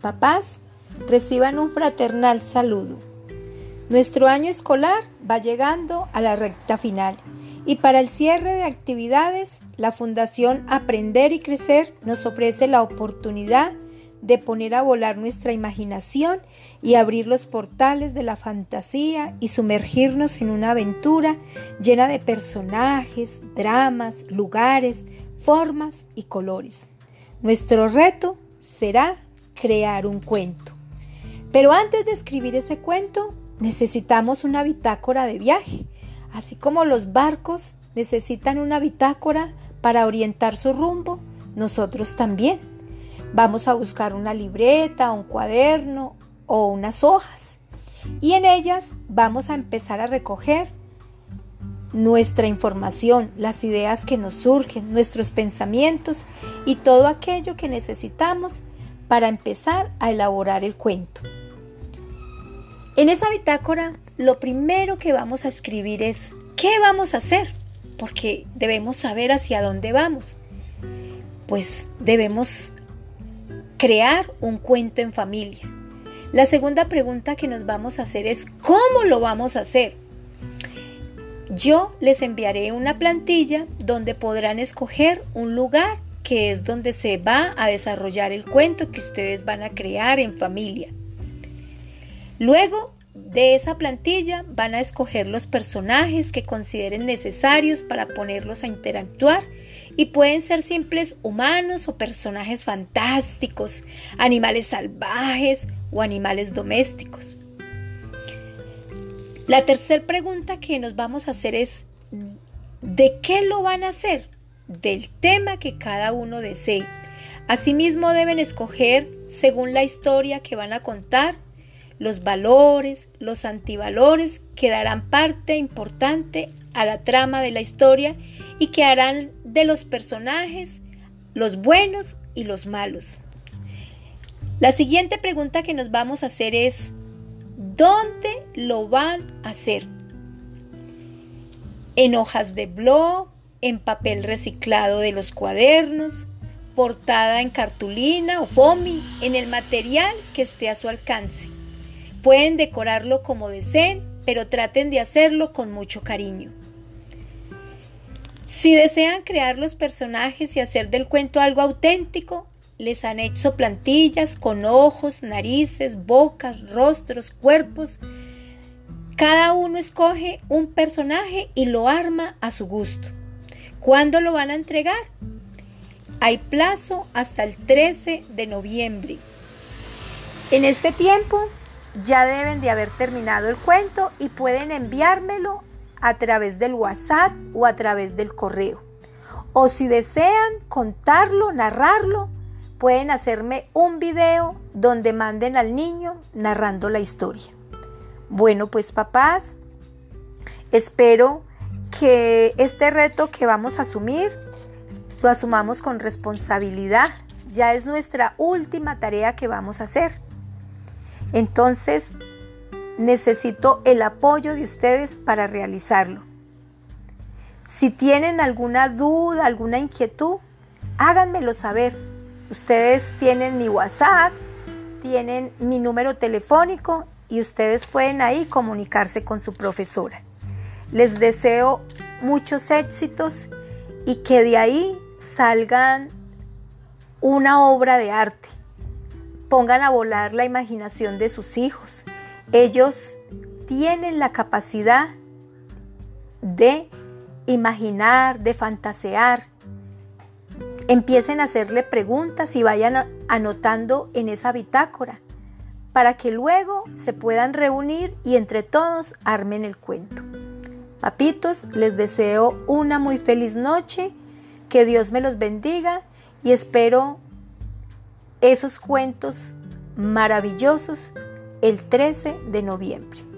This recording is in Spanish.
papás, reciban un fraternal saludo. Nuestro año escolar va llegando a la recta final y para el cierre de actividades, la Fundación Aprender y Crecer nos ofrece la oportunidad de poner a volar nuestra imaginación y abrir los portales de la fantasía y sumergirnos en una aventura llena de personajes, dramas, lugares, formas y colores. Nuestro reto será crear un cuento. Pero antes de escribir ese cuento, necesitamos una bitácora de viaje, así como los barcos necesitan una bitácora para orientar su rumbo, nosotros también. Vamos a buscar una libreta, un cuaderno o unas hojas y en ellas vamos a empezar a recoger nuestra información, las ideas que nos surgen, nuestros pensamientos y todo aquello que necesitamos para empezar a elaborar el cuento. En esa bitácora, lo primero que vamos a escribir es ¿qué vamos a hacer? Porque debemos saber hacia dónde vamos. Pues debemos crear un cuento en familia. La segunda pregunta que nos vamos a hacer es ¿cómo lo vamos a hacer? Yo les enviaré una plantilla donde podrán escoger un lugar que es donde se va a desarrollar el cuento que ustedes van a crear en familia. Luego de esa plantilla van a escoger los personajes que consideren necesarios para ponerlos a interactuar y pueden ser simples humanos o personajes fantásticos, animales salvajes o animales domésticos. La tercera pregunta que nos vamos a hacer es, ¿de qué lo van a hacer? Del tema que cada uno desee. Asimismo deben escoger, según la historia que van a contar, los valores, los antivalores que darán parte importante a la trama de la historia y que harán de los personajes los buenos y los malos. La siguiente pregunta que nos vamos a hacer es, ¿Dónde lo van a hacer? En hojas de blog, en papel reciclado de los cuadernos, portada en cartulina o foamy, en el material que esté a su alcance. Pueden decorarlo como deseen, pero traten de hacerlo con mucho cariño. Si desean crear los personajes y hacer del cuento algo auténtico, les han hecho plantillas con ojos, narices, bocas, rostros, cuerpos. Cada uno escoge un personaje y lo arma a su gusto. ¿Cuándo lo van a entregar? Hay plazo hasta el 13 de noviembre. En este tiempo ya deben de haber terminado el cuento y pueden enviármelo a través del WhatsApp o a través del correo. O si desean contarlo, narrarlo, pueden hacerme un video donde manden al niño narrando la historia. Bueno, pues papás, espero que este reto que vamos a asumir lo asumamos con responsabilidad. Ya es nuestra última tarea que vamos a hacer. Entonces, necesito el apoyo de ustedes para realizarlo. Si tienen alguna duda, alguna inquietud, háganmelo saber Ustedes tienen mi WhatsApp, tienen mi número telefónico y ustedes pueden ahí comunicarse con su profesora. Les deseo muchos éxitos y que de ahí salgan una obra de arte. Pongan a volar la imaginación de sus hijos. Ellos tienen la capacidad de imaginar, de fantasear, Empiecen a hacerle preguntas y vayan anotando en esa bitácora para que luego se puedan reunir y entre todos armen el cuento. Papitos, les deseo una muy feliz noche, que Dios me los bendiga y espero esos cuentos maravillosos el 13 de noviembre.